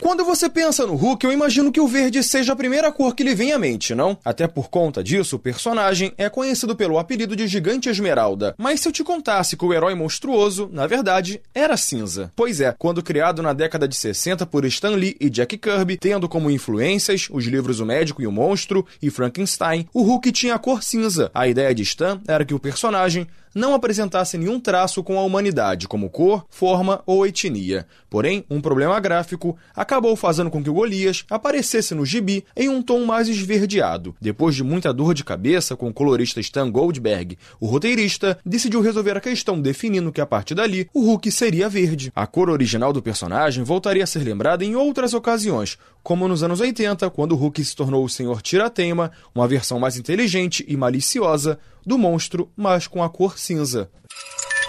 Quando você pensa no Hulk, eu imagino que o verde seja a primeira cor que lhe vem à mente, não? Até por conta disso, o personagem é conhecido pelo apelido de Gigante Esmeralda. Mas se eu te contasse que o herói monstruoso, na verdade, era cinza. Pois é, quando criado na década de 60 por Stan Lee e Jack Kirby, tendo como influências os livros O Médico e o Monstro e Frankenstein, o Hulk tinha a cor cinza. A ideia de Stan era que o personagem não apresentasse nenhum traço com a humanidade, como cor, forma ou etnia. Porém, um problema gráfico acabou fazendo com que o Golias aparecesse no gibi em um tom mais esverdeado. Depois de muita dor de cabeça com o colorista Stan Goldberg, o roteirista decidiu resolver a questão definindo que a partir dali o Hulk seria verde. A cor original do personagem voltaria a ser lembrada em outras ocasiões, como nos anos 80, quando o Hulk se tornou o Senhor Tirateima, uma versão mais inteligente e maliciosa do monstro, mas com a cor cinza.